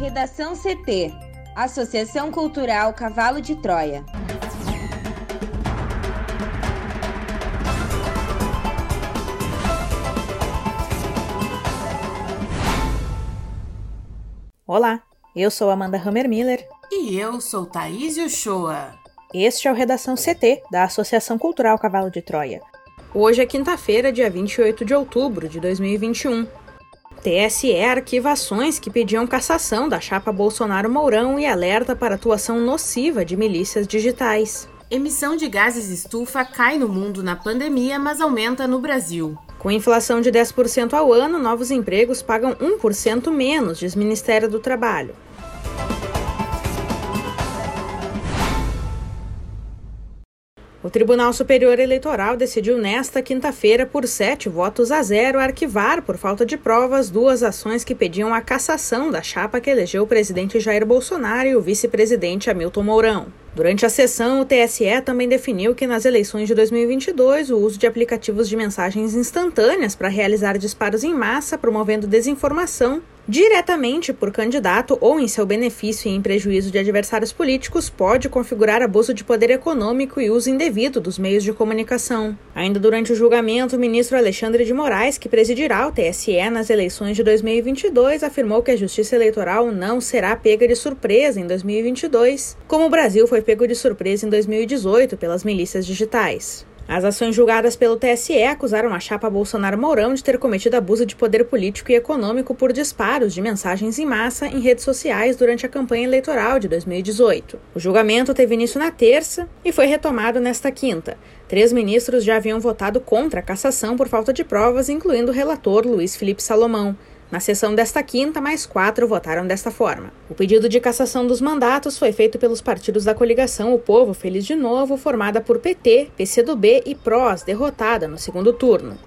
Redação CT Associação Cultural Cavalo de Troia. Olá, eu sou Amanda Hammermiller. E eu sou Thaís Uchoa. Este é o Redação CT, da Associação Cultural Cavalo de Troia. Hoje é quinta-feira, dia 28 de outubro de 2021. TSE arquiva ações que pediam cassação da chapa Bolsonaro-Mourão e alerta para atuação nociva de milícias digitais. Emissão de gases estufa cai no mundo na pandemia, mas aumenta no Brasil. Com inflação de 10% ao ano, novos empregos pagam 1% menos, diz Ministério do Trabalho. O Tribunal Superior Eleitoral decidiu nesta quinta-feira, por sete votos a zero, arquivar, por falta de provas, duas ações que pediam a cassação da chapa que elegeu o presidente Jair Bolsonaro e o vice-presidente Hamilton Mourão. Durante a sessão, o TSE também definiu que nas eleições de 2022 o uso de aplicativos de mensagens instantâneas para realizar disparos em massa, promovendo desinformação, diretamente por candidato ou em seu benefício e em prejuízo de adversários políticos, pode configurar abuso de poder econômico e uso indevido dos meios de comunicação. Ainda durante o julgamento, o ministro Alexandre de Moraes, que presidirá o TSE nas eleições de 2022, afirmou que a Justiça Eleitoral não será pega de surpresa em 2022, como o Brasil foi pego de surpresa em 2018 pelas milícias digitais. As ações julgadas pelo TSE acusaram a chapa Bolsonaro Mourão de ter cometido abuso de poder político e econômico por disparos de mensagens em massa em redes sociais durante a campanha eleitoral de 2018. O julgamento teve início na terça e foi retomado nesta quinta. Três ministros já haviam votado contra a cassação por falta de provas, incluindo o relator Luiz Felipe Salomão. Na sessão desta quinta, mais quatro votaram desta forma. O pedido de cassação dos mandatos foi feito pelos partidos da coligação O Povo Feliz de Novo, formada por PT, PCdoB e PROS, derrotada no segundo turno.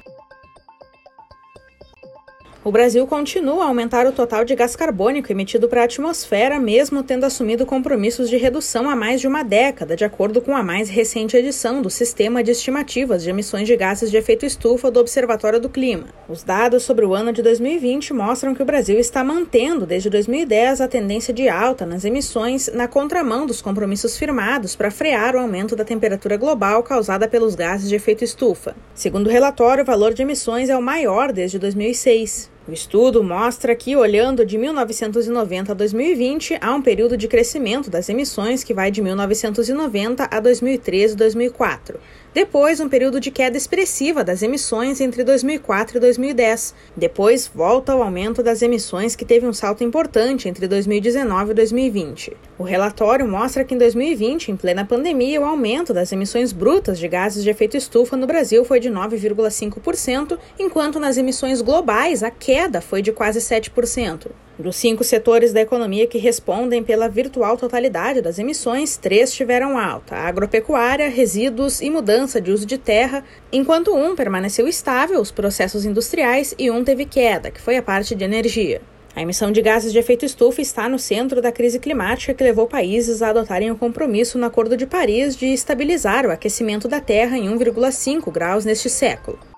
O Brasil continua a aumentar o total de gás carbônico emitido para a atmosfera, mesmo tendo assumido compromissos de redução há mais de uma década, de acordo com a mais recente edição do Sistema de Estimativas de Emissões de Gases de Efeito Estufa do Observatório do Clima. Os dados sobre o ano de 2020 mostram que o Brasil está mantendo, desde 2010, a tendência de alta nas emissões, na contramão dos compromissos firmados para frear o aumento da temperatura global causada pelos gases de efeito estufa. Segundo o relatório, o valor de emissões é o maior desde 2006. O estudo mostra que, olhando de 1990 a 2020, há um período de crescimento das emissões que vai de 1990 a 2013 e 2004. Depois, um período de queda expressiva das emissões entre 2004 e 2010. Depois, volta ao aumento das emissões, que teve um salto importante entre 2019 e 2020. O relatório mostra que em 2020, em plena pandemia, o aumento das emissões brutas de gases de efeito estufa no Brasil foi de 9,5%, enquanto nas emissões globais a queda foi de quase 7%. Dos cinco setores da economia que respondem pela virtual totalidade das emissões, três tiveram alta: agropecuária, resíduos e mudança de uso de terra, enquanto um permaneceu estável, os processos industriais, e um teve queda, que foi a parte de energia. A emissão de gases de efeito estufa está no centro da crise climática que levou países a adotarem o compromisso no Acordo de Paris de estabilizar o aquecimento da Terra em 1,5 graus neste século.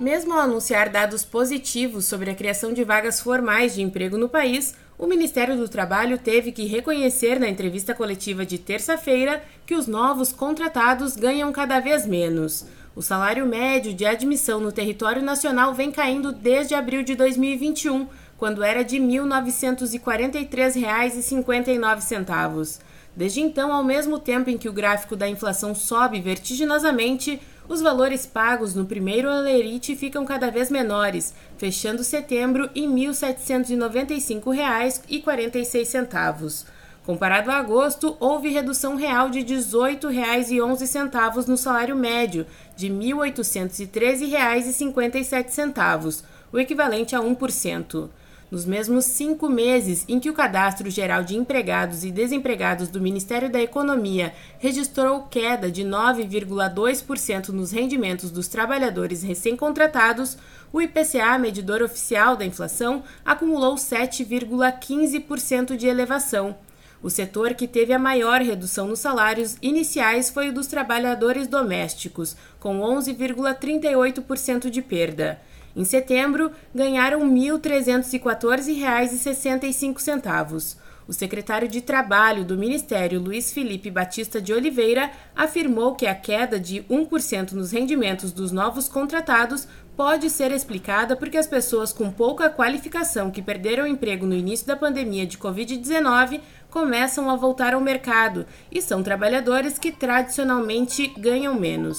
Mesmo ao anunciar dados positivos sobre a criação de vagas formais de emprego no país, o Ministério do Trabalho teve que reconhecer na entrevista coletiva de terça-feira que os novos contratados ganham cada vez menos. O salário médio de admissão no território nacional vem caindo desde abril de 2021, quando era de R$ 1.943,59. Desde então, ao mesmo tempo em que o gráfico da inflação sobe vertiginosamente, os valores pagos no primeiro alerite ficam cada vez menores, fechando setembro em R$ 1.795,46. Comparado a agosto, houve redução real de R$ 18,11 no salário médio, de R$ 1.813,57, o equivalente a 1% nos mesmos cinco meses em que o Cadastro Geral de Empregados e Desempregados do Ministério da Economia registrou queda de 9,2% nos rendimentos dos trabalhadores recém-contratados, o IPCA, medidor oficial da inflação, acumulou 7,15% de elevação. O setor que teve a maior redução nos salários iniciais foi o dos trabalhadores domésticos, com 11,38% de perda. Em setembro, ganharam R$ 1.314,65. O secretário de Trabalho do Ministério, Luiz Felipe Batista de Oliveira, afirmou que a queda de 1% nos rendimentos dos novos contratados pode ser explicada porque as pessoas com pouca qualificação que perderam emprego no início da pandemia de Covid-19 começam a voltar ao mercado e são trabalhadores que tradicionalmente ganham menos.